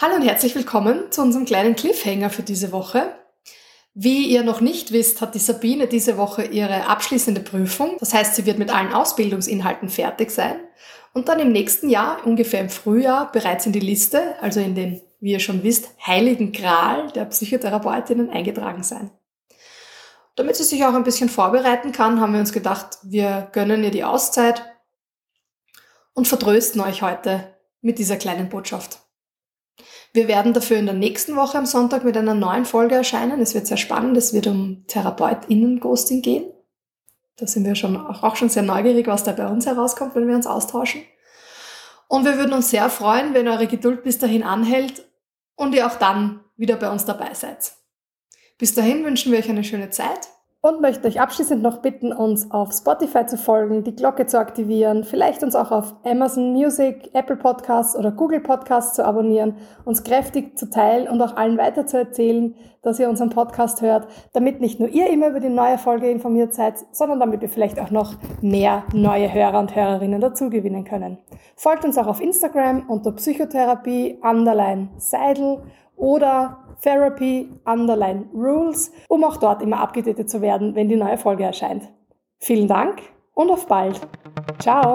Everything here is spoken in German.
Hallo und herzlich willkommen zu unserem kleinen Cliffhanger für diese Woche. Wie ihr noch nicht wisst, hat die Sabine diese Woche ihre abschließende Prüfung. Das heißt, sie wird mit allen Ausbildungsinhalten fertig sein und dann im nächsten Jahr, ungefähr im Frühjahr, bereits in die Liste, also in den, wie ihr schon wisst, heiligen Gral der Psychotherapeutinnen eingetragen sein. Damit sie sich auch ein bisschen vorbereiten kann, haben wir uns gedacht, wir gönnen ihr die Auszeit und vertrösten euch heute mit dieser kleinen Botschaft. Wir werden dafür in der nächsten Woche am Sonntag mit einer neuen Folge erscheinen. Es wird sehr spannend. Es wird um TherapeutInnen-Ghosting gehen. Da sind wir schon, auch schon sehr neugierig, was da bei uns herauskommt, wenn wir uns austauschen. Und wir würden uns sehr freuen, wenn eure Geduld bis dahin anhält und ihr auch dann wieder bei uns dabei seid. Bis dahin wünschen wir euch eine schöne Zeit und möchte euch abschließend noch bitten, uns auf Spotify zu folgen, die Glocke zu aktivieren, vielleicht uns auch auf Amazon Music, Apple Podcasts oder Google Podcasts zu abonnieren, uns kräftig zu teilen und auch allen weiter zu erzählen, dass ihr unseren Podcast hört, damit nicht nur ihr immer über die neue Folge informiert seid, sondern damit wir vielleicht auch noch mehr neue Hörer und Hörerinnen dazu gewinnen können. Folgt uns auch auf Instagram unter Psychotherapie Underline Seidel oder Therapy Underline Rules, um auch dort immer abgedatet zu werden, wenn die neue Folge erscheint. Vielen Dank und auf bald. Ciao!